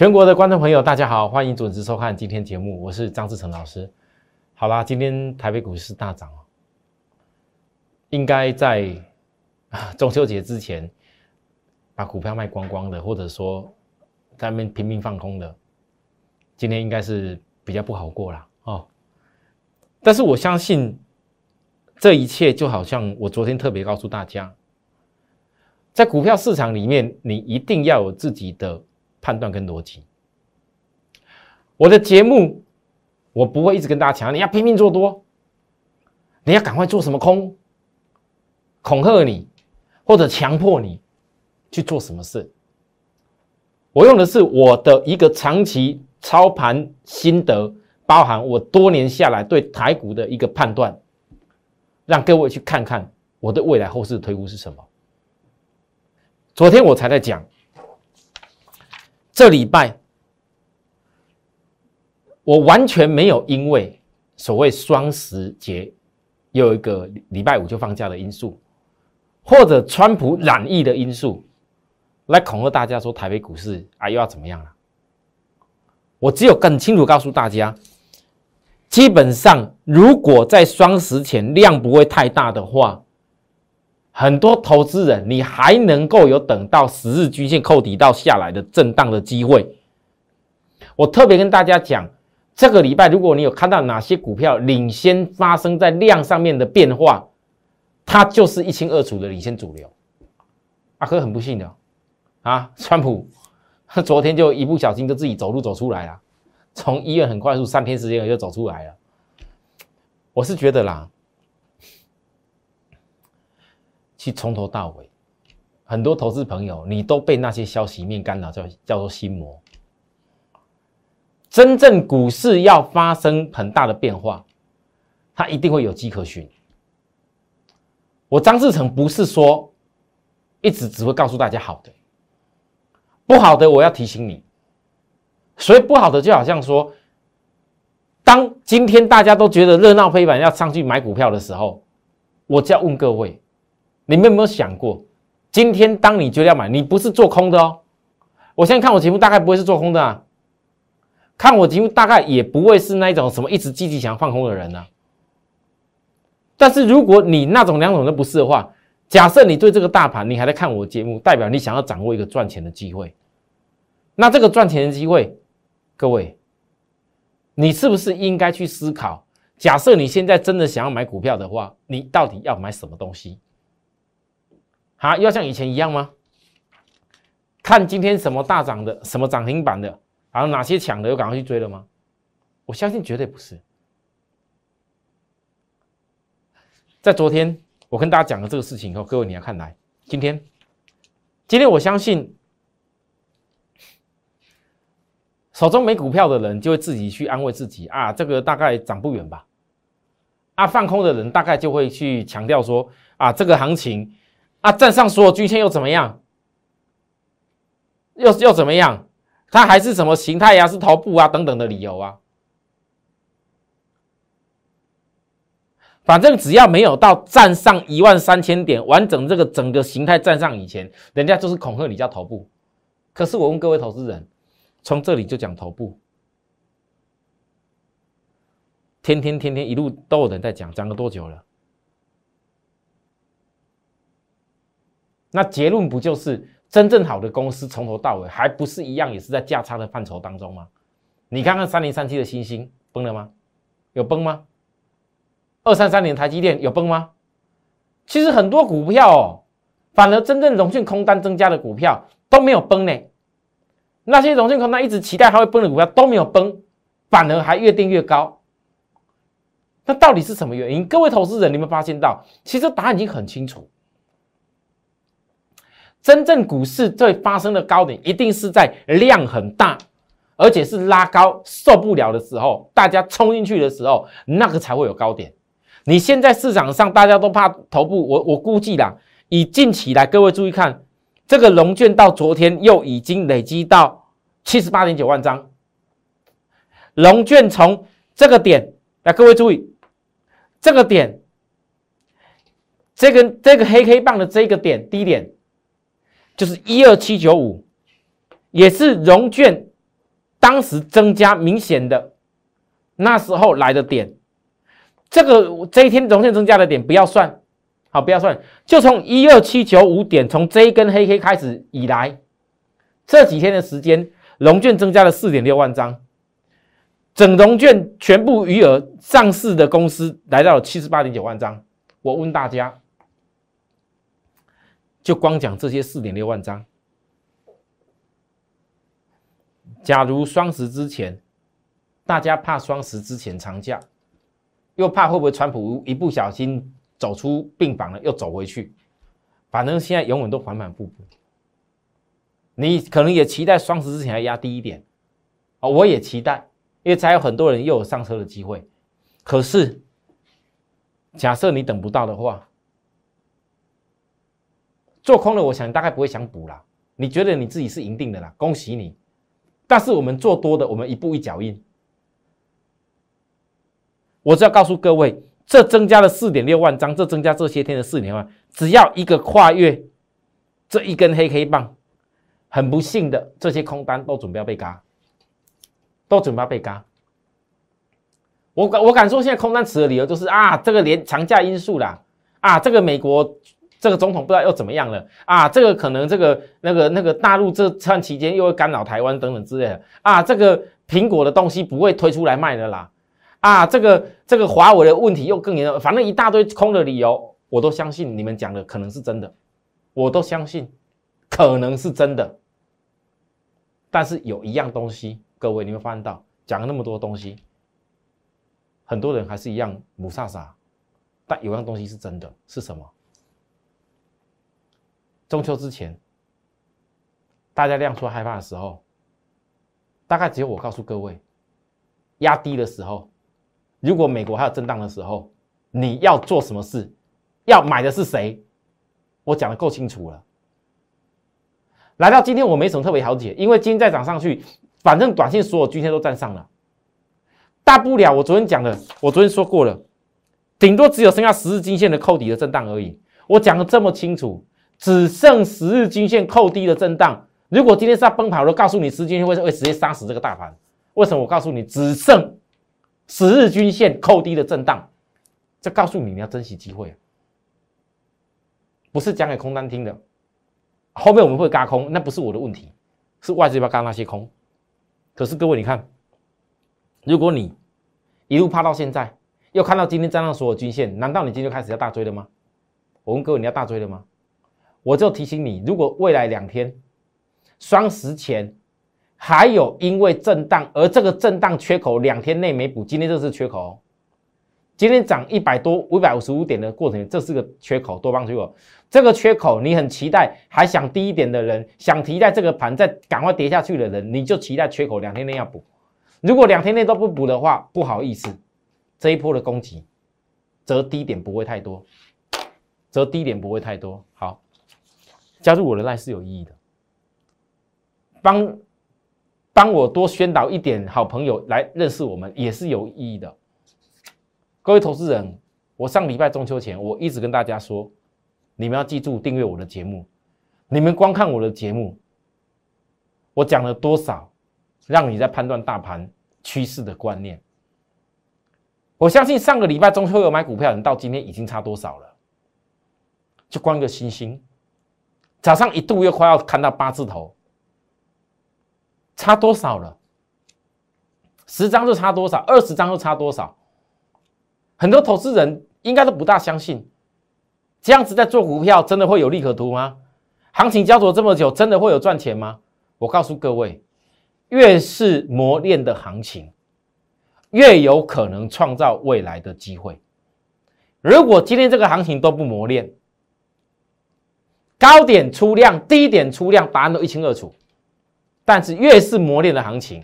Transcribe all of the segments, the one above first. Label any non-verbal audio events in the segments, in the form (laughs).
全国的观众朋友，大家好，欢迎准时收看今天节目，我是张志成老师。好啦，今天台北股市大涨哦，应该在 (laughs) 中秋节之前把股票卖光光的，或者说在那边拼命放空的，今天应该是比较不好过啦哦。但是我相信这一切就好像我昨天特别告诉大家，在股票市场里面，你一定要有自己的。判断跟逻辑，我的节目我不会一直跟大家强调你要拼命做多，你要赶快做什么空，恐吓你或者强迫你去做什么事。我用的是我的一个长期操盘心得，包含我多年下来对台股的一个判断，让各位去看看我的未来后市推估是什么。昨天我才在讲。这礼拜，我完全没有因为所谓双十节有一个礼拜五就放假的因素，或者川普染疫的因素，来恐吓大家说台北股市啊又要怎么样了。我只有更清楚告诉大家，基本上如果在双十前量不会太大的话。很多投资人，你还能够有等到十日均线扣底到下来的震荡的机会。我特别跟大家讲，这个礼拜如果你有看到哪些股票领先发生在量上面的变化，它就是一清二楚的领先主流。阿哥很不幸的啊，川普昨天就一不小心就自己走路走出来了，从医院很快速三天时间就走出来了。我是觉得啦。去从头到尾，很多投资朋友，你都被那些消息面干扰，叫叫做心魔。真正股市要发生很大的变化，它一定会有迹可循。我张志成不是说一直只会告诉大家好的，不好的我要提醒你。所以不好的就好像说，当今天大家都觉得热闹非凡要上去买股票的时候，我就要问各位。你们有没有想过，今天当你觉得要买，你不是做空的哦。我现在看我节目，大概不会是做空的啊。看我节目，大概也不会是那种什么一直积极想要放空的人呢。但是如果你那种两种都不是的话，假设你对这个大盘你还在看我节目，代表你想要掌握一个赚钱的机会。那这个赚钱的机会，各位，你是不是应该去思考？假设你现在真的想要买股票的话，你到底要买什么东西？好，要像以前一样吗？看今天什么大涨的，什么涨停板的，然后哪些抢的，又赶快去追了吗？我相信绝对不是。在昨天我跟大家讲了这个事情以后，各位你要看来，今天，今天我相信手中没股票的人就会自己去安慰自己啊，这个大概涨不远吧。啊，放空的人大概就会去强调说啊，这个行情。啊，站上所有均线又怎么样？又又怎么样？它还是什么形态呀？是头部啊等等的理由啊。反正只要没有到站上一万三千点，完整这个整个形态站上以前，人家就是恐吓你叫头部。可是我问各位投资人，从这里就讲头部，天天天天一路都有人在讲，讲了多久了？那结论不就是真正好的公司从头到尾还不是一样，也是在价差的范畴当中吗？你看看三零三七的星星崩了吗？有崩吗？二三三零台积电有崩吗？其实很多股票哦，反而真正融券空单增加的股票都没有崩呢。那些融券空单一直期待它会崩的股票都没有崩，反而还越定越高。那到底是什么原因？各位投资人，你们发现到，其实答案已经很清楚。真正股市最发生的高点，一定是在量很大，而且是拉高受不了的时候，大家冲进去的时候，那个才会有高点。你现在市场上大家都怕头部，我我估计啦，以近期来，各位注意看，这个龙卷到昨天又已经累积到七十八点九万张。龙卷从这个点来，各位注意，这个点，这个这个黑黑棒的这个点低点。就是一二七九五，也是融券当时增加明显的，那时候来的点，这个这一天融券增加的点不要算，好不要算，就从一二七九五点，从这一根黑黑开始以来，这几天的时间，融券增加了四点六万张，整融券全部余额上市的公司来到了七十八点九万张。我问大家。就光讲这些四点六万张，假如双十之前，大家怕双十之前长假，又怕会不会川普一不小心走出病房了又走回去，反正现在永远都反反复复。你可能也期待双十之前要压低一点，啊，我也期待，因为才有很多人又有上车的机会。可是，假设你等不到的话，做空了，我想大概不会想补了。你觉得你自己是赢定的啦，恭喜你。但是我们做多的，我们一步一脚印。我只要告诉各位，这增加了四点六万张，这增加这些天的四点万，只要一个跨越这一根黑黑棒，很不幸的，这些空单都准备要被嘎，都准备要被嘎。我敢我敢说，现在空单持的理由就是啊，这个连长假因素啦，啊，这个美国。这个总统不知道又怎么样了啊？这个可能这个那个那个大陆这段期间又会干扰台湾等等之类的啊。这个苹果的东西不会推出来卖的啦啊。这个这个华为的问题又更严重，反正一大堆空的理由，我都相信你们讲的可能是真的，我都相信可能是真的。但是有一样东西，各位你们发现到讲了那么多东西，很多人还是一样母萨萨，但有样东西是真的，是什么？中秋之前，大家亮出害怕的时候，大概只有我告诉各位，压低的时候，如果美国还有震荡的时候，你要做什么事，要买的是谁，我讲的够清楚了。来到今天，我没什么特别好解，因为今天再涨上去，反正短线所有均线都站上了，大不了我昨天讲的，我昨天说过了，顶多只有剩下十日均线的扣底的震荡而已。我讲的这么清楚。只剩十日均线扣低的震荡。如果今天是要崩盘，我都告诉你，十日均线会会直接杀死这个大盘。为什么？我告诉你，只剩十日均线扣低的震荡。这告诉你，你要珍惜机会，不是讲给空单听的。后面我们会嘎空，那不是我的问题，是外资要嘎那些空。可是各位，你看，如果你一路趴到现在，又看到今天站上所有均线，难道你今天开始要大追了吗？我问各位，你要大追了吗？我就提醒你，如果未来两天双十前还有因为震荡，而这个震荡缺口两天内没补，今天这是缺口哦。今天涨一百多五百五十五点的过程，这是个缺口，多方缺口。这个缺口你很期待，还想低一点的人，想提在这个盘再赶快跌下去的人，你就期待缺口两天内要补。如果两天内都不补的话，不好意思，这一波的攻击则低点不会太多，则低点不会太多。好。加入我的赖是有意义的，帮帮我多宣导一点好朋友来认识我们也是有意义的。各位投资人，我上礼拜中秋前我一直跟大家说，你们要记住订阅我的节目。你们光看我的节目，我讲了多少让你在判断大盘趋势的观念？我相信上个礼拜中秋有买股票的人，到今天已经差多少了？就光一个星星。早上一度又快要看到八字头，差多少了？十张就差多少，二十张又差多少？很多投资人应该都不大相信，这样子在做股票真的会有利可图吗？行情焦灼这么久，真的会有赚钱吗？我告诉各位，越是磨练的行情，越有可能创造未来的机会。如果今天这个行情都不磨练，高点出量，低点出量，答案都一清二楚。但是越是磨练的行情，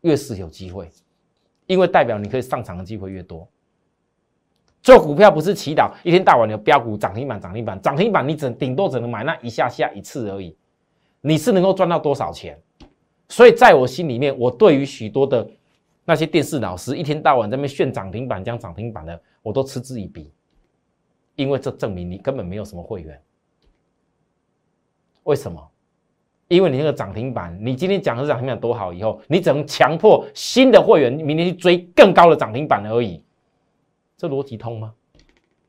越是有机会，因为代表你可以上场的机会越多。做股票不是祈祷一天到晚有标股涨停板、涨停板、涨停板，你只顶多只能买那一下下一次而已。你是能够赚到多少钱？所以在我心里面，我对于许多的那些电视老师一天到晚在那边炫涨停板、讲涨停板的，我都嗤之以鼻，因为这证明你根本没有什么会员。为什么？因为你那个涨停板，你今天讲的涨停板多好，以后你只能强迫新的会员明天去追更高的涨停板而已。这逻辑通吗？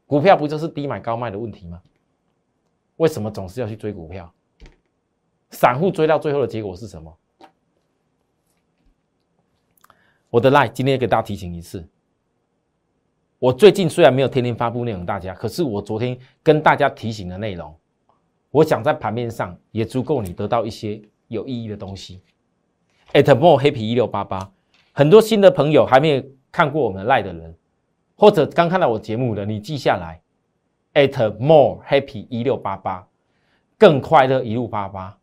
股票不就是低买高卖的问题吗？为什么总是要去追股票？散户追到最后的结果是什么？我的 line 今天给大家提醒一次。我最近虽然没有天天发布内容大家，可是我昨天跟大家提醒的内容。我想在盘面上也足够你得到一些有意义的东西。at more happy 一六八八，很多新的朋友还没有看过我们赖的人，或者刚看到我节目的，你记下来。at more happy 一六八八，更快乐一路八八，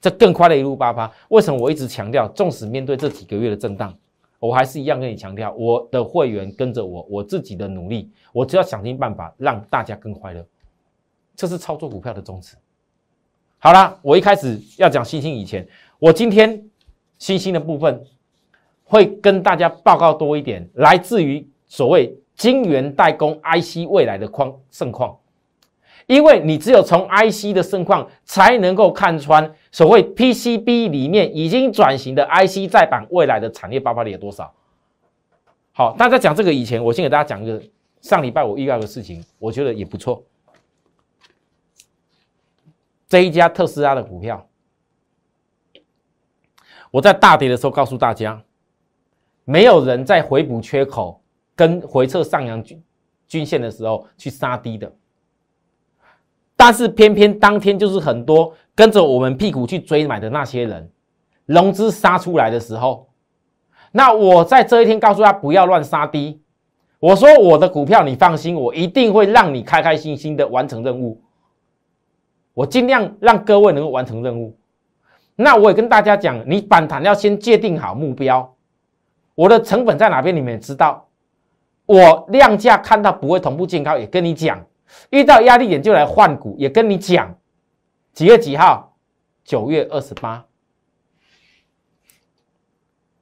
这更快乐一路八八。为什么我一直强调，纵使面对这几个月的震荡，我还是一样跟你强调，我的会员跟着我，我自己的努力，我只要想尽办法让大家更快乐。这是操作股票的宗旨。好了，我一开始要讲星星以前，我今天星星的部分会跟大家报告多一点，来自于所谓晶圆代工 IC 未来的况盛况。因为你只有从 IC 的盛况，才能够看穿所谓 PCB 里面已经转型的 IC 再版未来的产业爆发力有多少。好，大家讲这个以前，我先给大家讲一个上礼拜我遇到的事情，我觉得也不错。这一家特斯拉的股票，我在大跌的时候告诉大家，没有人在回补缺口跟回撤上扬均均线的时候去杀低的，但是偏偏当天就是很多跟着我们屁股去追买的那些人，融资杀出来的时候，那我在这一天告诉他不要乱杀低，我说我的股票你放心，我一定会让你开开心心的完成任务。我尽量让各位能够完成任务。那我也跟大家讲，你反弹要先界定好目标。我的成本在哪边？你们也知道。我量价看到不会同步见高，也跟你讲。遇到压力点就来换股，也跟你讲。几月几号？九月二十八。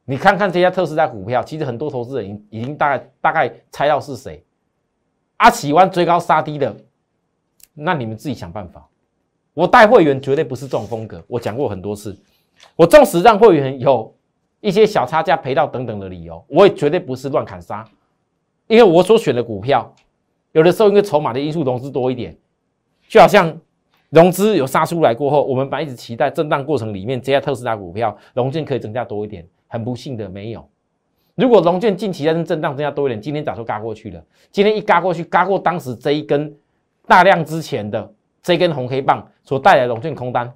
你看看这家特斯拉股票，其实很多投资人已已经大概大概猜到是谁。阿喜欢追高杀低的，那你们自己想办法。我带会员绝对不是这种风格，我讲过很多次。我纵使让会员有一些小差价赔到等等的理由，我也绝对不是乱砍杀。因为我所选的股票，有的时候因为筹码的因素融资多一点，就好像融资有杀出来过后，我们本来一直期待震荡过程里面这家特斯拉股票融券可以增加多一点，很不幸的没有。如果融券近期在震荡增加多一点，今天早就嘎过去了。今天一嘎过去，嘎过当时这一根大量之前的。这根红黑棒所带来的融券空单，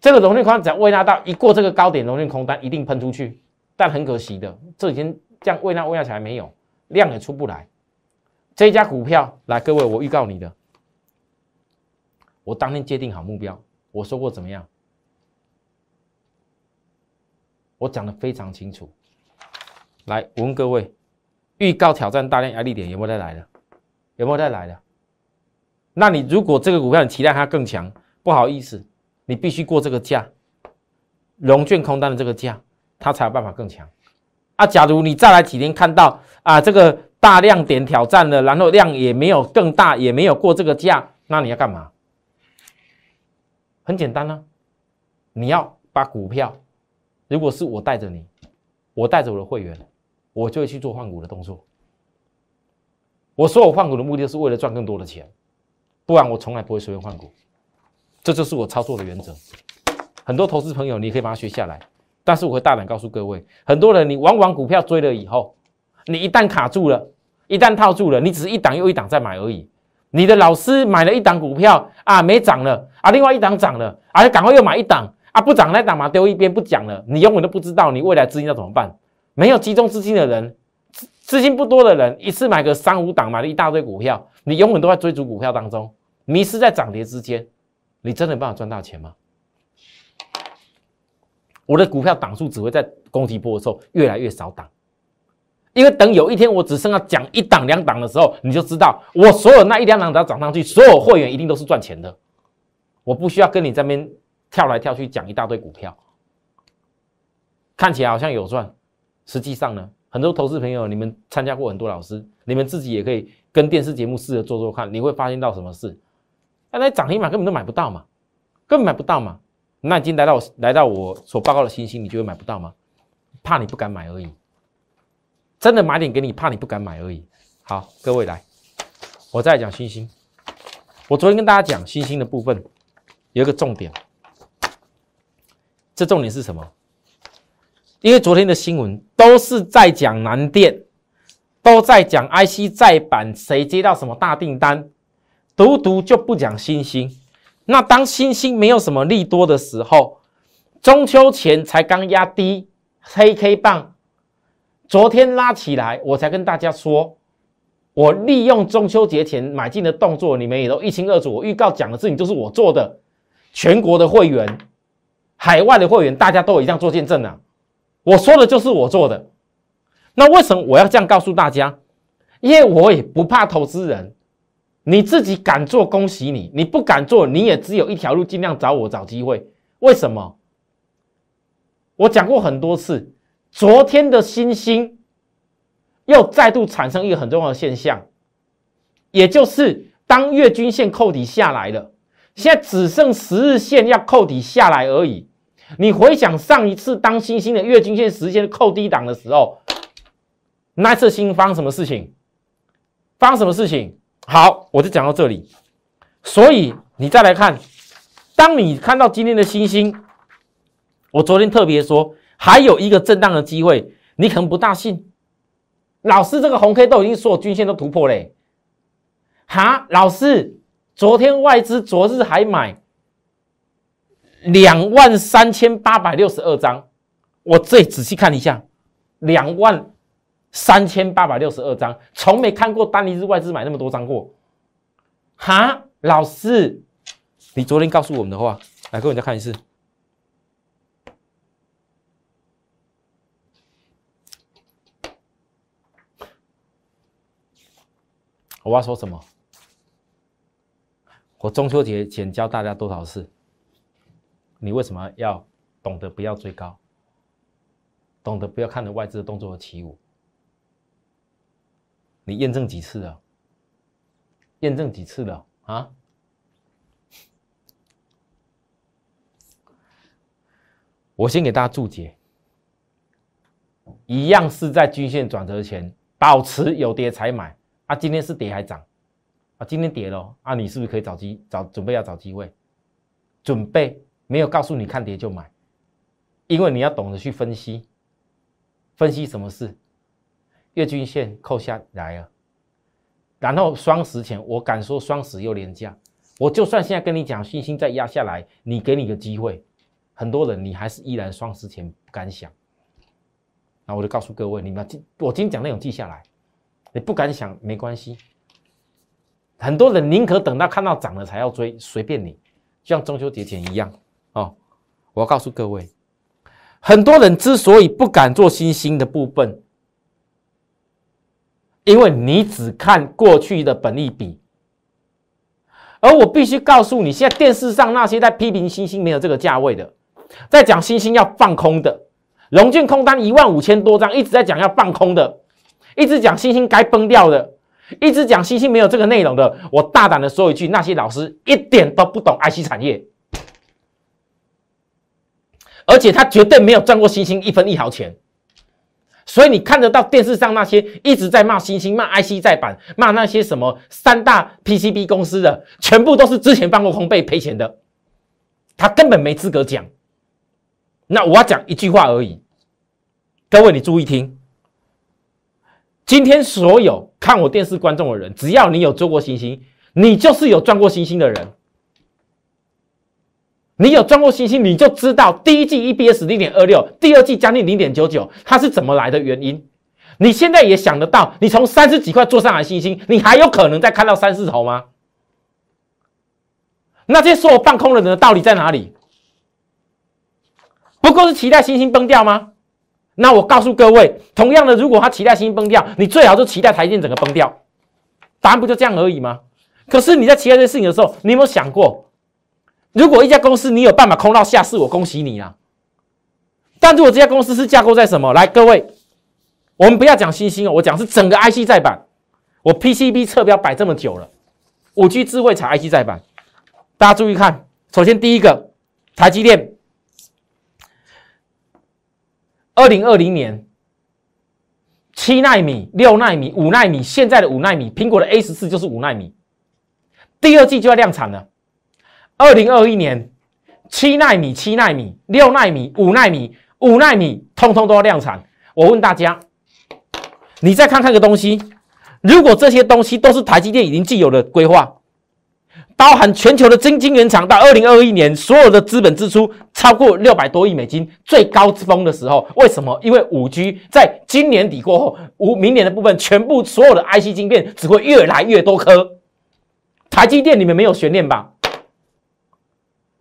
这个融券空单只要未纳到一过这个高点，融券空单一定喷出去。但很可惜的，这已经这样未纳未纳起来没有量也出不来。这一家股票，来各位，我预告你的，我当天界定好目标，我说过怎么样？我讲的非常清楚。来，我问各位，预告挑战大量压力点有没有再来了？有没有再来了？那你如果这个股票你期待它更强，不好意思，你必须过这个价，融券空单的这个价，它才有办法更强。啊，假如你再来几天看到啊这个大量点挑战了，然后量也没有更大，也没有过这个价，那你要干嘛？很简单呢，你要把股票，如果是我带着你，我带着我的会员，我就会去做换股的动作。我说我换股的目的是为了赚更多的钱。不然我从来不会随便换股，这就是我操作的原则。很多投资朋友，你可以把它学下来。但是我会大胆告诉各位，很多人你往往股票追了以后，你一旦卡住了，一旦套住了，你只是一档又一档在买而已。你的老师买了一档股票啊，没涨了啊，另外一档涨了，啊，赶快又买一档啊，不涨那档嘛丢一边不讲了，你永远都不知道你未来资金要怎么办。没有集中资金的人，资金不多的人，一次买个三五档，买了一大堆股票。你永远都在追逐股票当中，迷失在涨跌之间，你真的有办法赚大钱吗？我的股票档数只会在攻击波的时候越来越少档，因为等有一天我只剩下讲一档两档的时候，你就知道我所有那一两档只要涨上去，所有会员一定都是赚钱的。我不需要跟你这边跳来跳去讲一大堆股票，看起来好像有赚，实际上呢，很多投资朋友，你们参加过很多老师，你们自己也可以。跟电视节目试着做做看，你会发现到什么事？那那涨停板根本都买不到嘛，根本买不到嘛。那已经来到来到我所报告的星星，你就会买不到吗？怕你不敢买而已。真的买点给你，怕你不敢买而已。好，各位来，我再讲星星。我昨天跟大家讲星星的部分，有一个重点。这重点是什么？因为昨天的新闻都是在讲南电，都在讲 IC 再版，谁接到什么大订单，独独就不讲星星。那当星星没有什么利多的时候，中秋前才刚压低黑 K 棒，昨天拉起来，我才跟大家说，我利用中秋节前买进的动作，你们也都一清二楚。我预告讲的事情就是我做的，全国的会员。海外的会员，大家都有一样做见证啊！我说的就是我做的。那为什么我要这样告诉大家？因为我也不怕投资人，你自己敢做，恭喜你；你不敢做，你也只有一条路，尽量找我找机会。为什么？我讲过很多次，昨天的星星又再度产生一个很重要的现象，也就是当月均线扣底下来了，现在只剩十日线要扣底下来而已。你回想上一次当星星的月均线时间扣低档的时候，那次星发生什么事情？发生什么事情？好，我就讲到这里。所以你再来看，当你看到今天的星星，我昨天特别说还有一个震荡的机会，你可能不大信。老师，这个红 K 都已经所有均线都突破嘞。哈，老师，昨天外资昨日还买。两万三千八百六十二张，我再仔细看一下，两万三千八百六十二张，从没看过单一日外资买那么多张过。哈，老师，你昨天告诉我们的话，来给我再看一次。我要说什么？我中秋节前教大家多少次？你为什么要懂得不要追高？懂得不要看着外资的动作起舞？你验证几次了？验证几次了啊？(laughs) 我先给大家注解，一样是在均线转折前保持有跌才买啊。今天是跌还涨啊？今天跌了啊？你是不是可以找机找准备要找机会？准备。没有告诉你看跌就买，因为你要懂得去分析，分析什么事，月均线扣下来了，然后双十前，我敢说双十又廉价，我就算现在跟你讲信心再压下来，你给你个机会，很多人你还是依然双十前不敢想，那我就告诉各位，你们今我今天讲内容记下来，你不敢想没关系，很多人宁可等到看到涨了才要追，随便你，像中秋节前一样。哦，我要告诉各位，很多人之所以不敢做新兴的部分，因为你只看过去的本利比，而我必须告诉你，现在电视上那些在批评新兴没有这个价位的，在讲新兴要放空的，龙俊空单一万五千多张，一直在讲要放空的，一直讲新兴该崩掉的，一直讲新兴没有这个内容的，我大胆的说一句，那些老师一点都不懂 IC 产业。而且他绝对没有赚过星星一分一毫钱，所以你看得到电视上那些一直在骂星星、骂 IC 再版、骂那些什么三大 PCB 公司的，全部都是之前放过空被赔钱的，他根本没资格讲。那我要讲一句话而已，各位你注意听，今天所有看我电视观众的人，只要你有做过星星，你就是有赚过星星的人。你有赚过星星，你就知道第一季 EBS 零点二六，第二季将近零点九九，它是怎么来的原因。你现在也想得到，你从三十几块做上来星星，你还有可能再看到三四头吗？那些说我放空的人的道理在哪里？不过是期待星星崩掉吗？那我告诉各位，同样的，如果他期待星星崩掉，你最好就期待台电整个崩掉，答案不就这样而已吗？可是你在期待这些事情的时候，你有没有想过？如果一家公司你有办法空到下市，我恭喜你啊。但如果这家公司是架构在什么？来，各位，我们不要讲新兴哦，我讲是整个 IC 在板，我 PCB 测标摆这么久了，五 G 智慧才 IC 在板，大家注意看，首先第一个，台积电，二零二零年。七纳米、六纳米、五纳米，现在的五纳米，苹果的 A 十四就是五纳米，第二季就要量产了。二零二一年七纳米、七纳米、六纳米、五纳米、五纳米，通通都要量产。我问大家，你再看看个东西，如果这些东西都是台积电已经既有的规划。包含全球的晶晶圆厂到二零二一年，所有的资本支出超过六百多亿美金，最高峰的时候，为什么？因为五 G 在今年底过后，五明年的部分，全部所有的 IC 晶片只会越来越多颗。台积电你们没有悬念吧？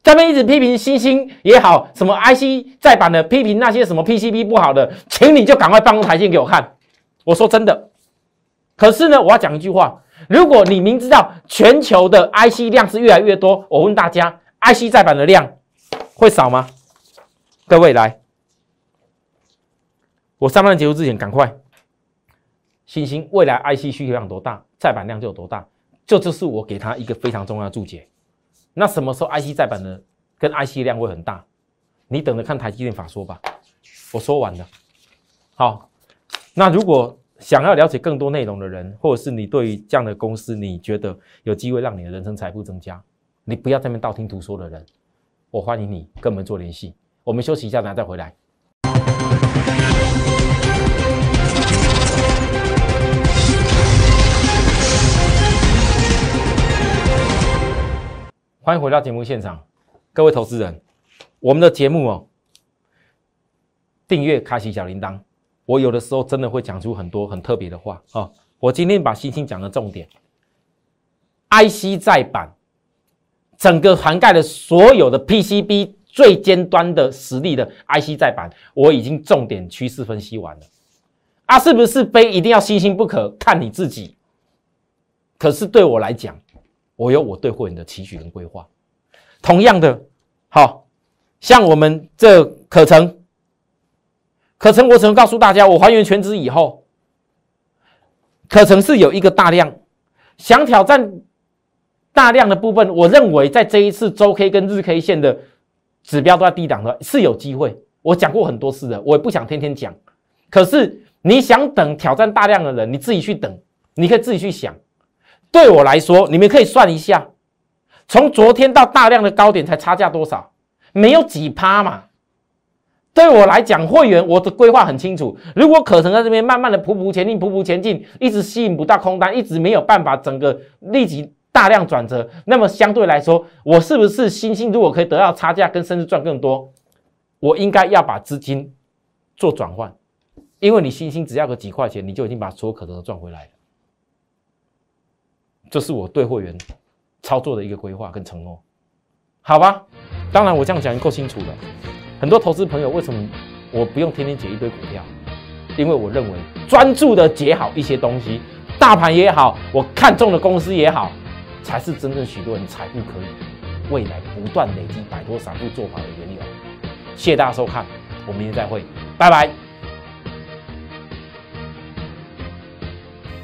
这边一直批评星星也好，什么 IC 再版的批评那些什么 PCB 不好的，请你就赶快放出台积电给我看。我说真的，可是呢，我要讲一句话。如果你明知道全球的 IC 量是越来越多，我问大家，IC 再版的量会少吗？各位来，我上班结束之前赶快，星星未来 IC 需求量多大，再版量就有多大，这就是我给他一个非常重要的注解。那什么时候 IC 再版的跟 IC 量会很大？你等着看台积电法说吧。我说完了。好，那如果。想要了解更多内容的人，或者是你对于这样的公司，你觉得有机会让你的人生财富增加，你不要在那边道听途说的人，我欢迎你跟我们做联系。我们休息一下，然后再回来。欢迎回到节目现场，各位投资人，我们的节目哦，订阅开启小铃铛。我有的时候真的会讲出很多很特别的话啊！我今天把星星讲的重点，IC 再版，整个涵盖了所有的 PCB 最尖端的实力的 IC 再版，我已经重点趋势分析完了。啊，是不是非一定要星星不可？看你自己。可是对我来讲，我有我对会员的期许跟规划。同样的，好像我们这可成。可成，我只能告诉大家，我还原全值以后，可成是有一个大量，想挑战大量的部分，我认为在这一次周 K 跟日 K 线的指标都在低档的，是有机会。我讲过很多次的，我也不想天天讲。可是你想等挑战大量的人，你自己去等，你可以自己去想。对我来说，你们可以算一下，从昨天到大量的高点才差价多少？没有几趴嘛。对我来讲，会员我的规划很清楚。如果可成在这边慢慢的匍匐前进，匍匐前进，一直吸引不到空单，一直没有办法整个立即大量转折，那么相对来说，我是不是星星？如果可以得到差价跟甚至赚更多，我应该要把资金做转换，因为你星星只要个几块钱，你就已经把所有可能都赚回来了。这是我对会员操作的一个规划跟承诺，好吧？当然我这样讲够清楚了。很多投资朋友，为什么我不用天天解一堆股票？因为我认为专注的解好一些东西，大盘也好，我看中的公司也好，才是真正许多人财富可以未来不断累积、摆脱散户做法的缘由。谢谢大家收看，我们明天再会，拜拜。